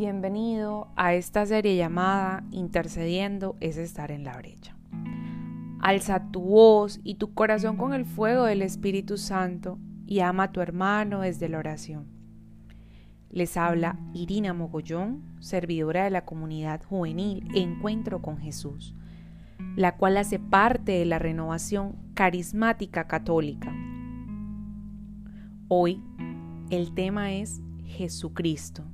Bienvenido a esta serie llamada Intercediendo es estar en la brecha. Alza tu voz y tu corazón con el fuego del Espíritu Santo y ama a tu hermano desde la oración. Les habla Irina Mogollón, servidora de la comunidad juvenil Encuentro con Jesús, la cual hace parte de la renovación carismática católica. Hoy el tema es Jesucristo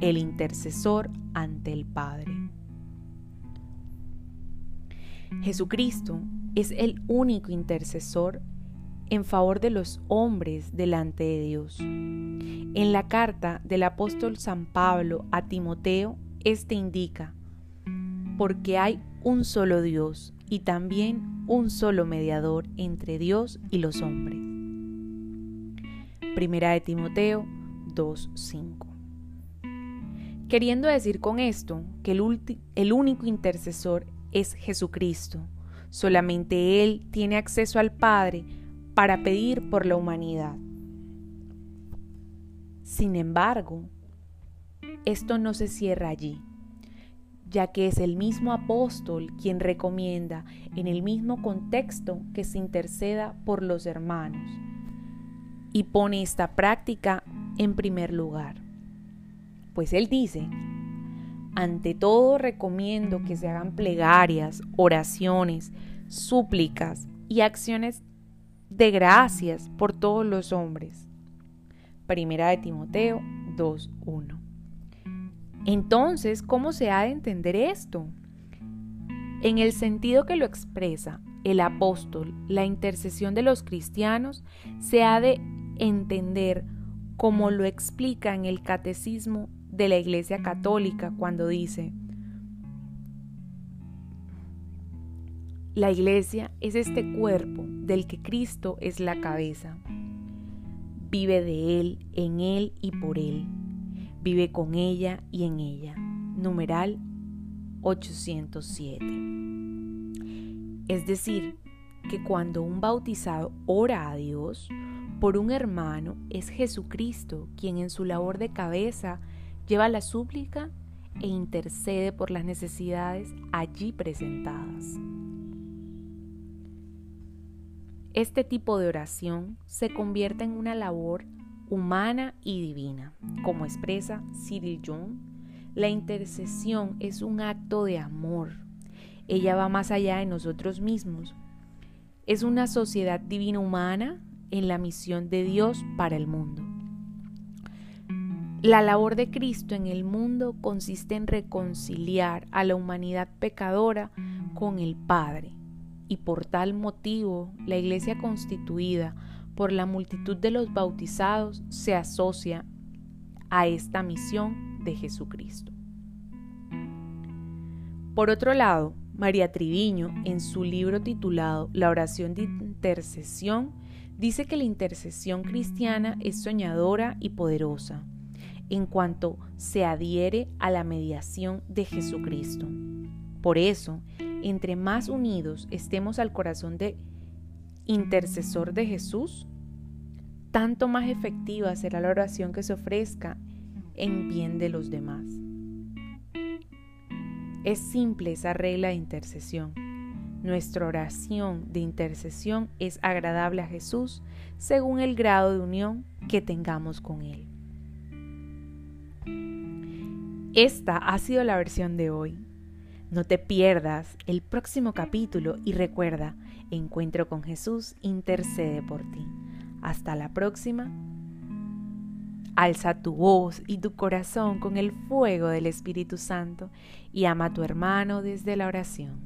el intercesor ante el Padre. Jesucristo es el único intercesor en favor de los hombres delante de Dios. En la carta del apóstol San Pablo a Timoteo, este indica, porque hay un solo Dios y también un solo mediador entre Dios y los hombres. Primera de Timoteo 2.5 queriendo decir con esto que el, el único intercesor es Jesucristo. Solamente Él tiene acceso al Padre para pedir por la humanidad. Sin embargo, esto no se cierra allí, ya que es el mismo apóstol quien recomienda en el mismo contexto que se interceda por los hermanos y pone esta práctica en primer lugar. Pues él dice, ante todo recomiendo que se hagan plegarias, oraciones, súplicas y acciones de gracias por todos los hombres. Primera de Timoteo 2.1. Entonces, ¿cómo se ha de entender esto? En el sentido que lo expresa el apóstol, la intercesión de los cristianos se ha de entender como lo explica en el catecismo de la Iglesia Católica cuando dice, la Iglesia es este cuerpo del que Cristo es la cabeza. Vive de Él, en Él y por Él. Vive con ella y en ella. Numeral 807. Es decir, que cuando un bautizado ora a Dios por un hermano, es Jesucristo quien en su labor de cabeza lleva la súplica e intercede por las necesidades allí presentadas. Este tipo de oración se convierte en una labor humana y divina. Como expresa Cyril Young, la intercesión es un acto de amor. Ella va más allá de nosotros mismos. Es una sociedad divina humana en la misión de Dios para el mundo. La labor de Cristo en el mundo consiste en reconciliar a la humanidad pecadora con el Padre, y por tal motivo la Iglesia constituida por la multitud de los bautizados se asocia a esta misión de Jesucristo. Por otro lado, María Triviño, en su libro titulado La oración de intercesión, dice que la intercesión cristiana es soñadora y poderosa en cuanto se adhiere a la mediación de Jesucristo. Por eso, entre más unidos estemos al corazón de intercesor de Jesús, tanto más efectiva será la oración que se ofrezca en bien de los demás. Es simple esa regla de intercesión. Nuestra oración de intercesión es agradable a Jesús según el grado de unión que tengamos con Él. Esta ha sido la versión de hoy. No te pierdas el próximo capítulo y recuerda, Encuentro con Jesús intercede por ti. Hasta la próxima. Alza tu voz y tu corazón con el fuego del Espíritu Santo y ama a tu hermano desde la oración.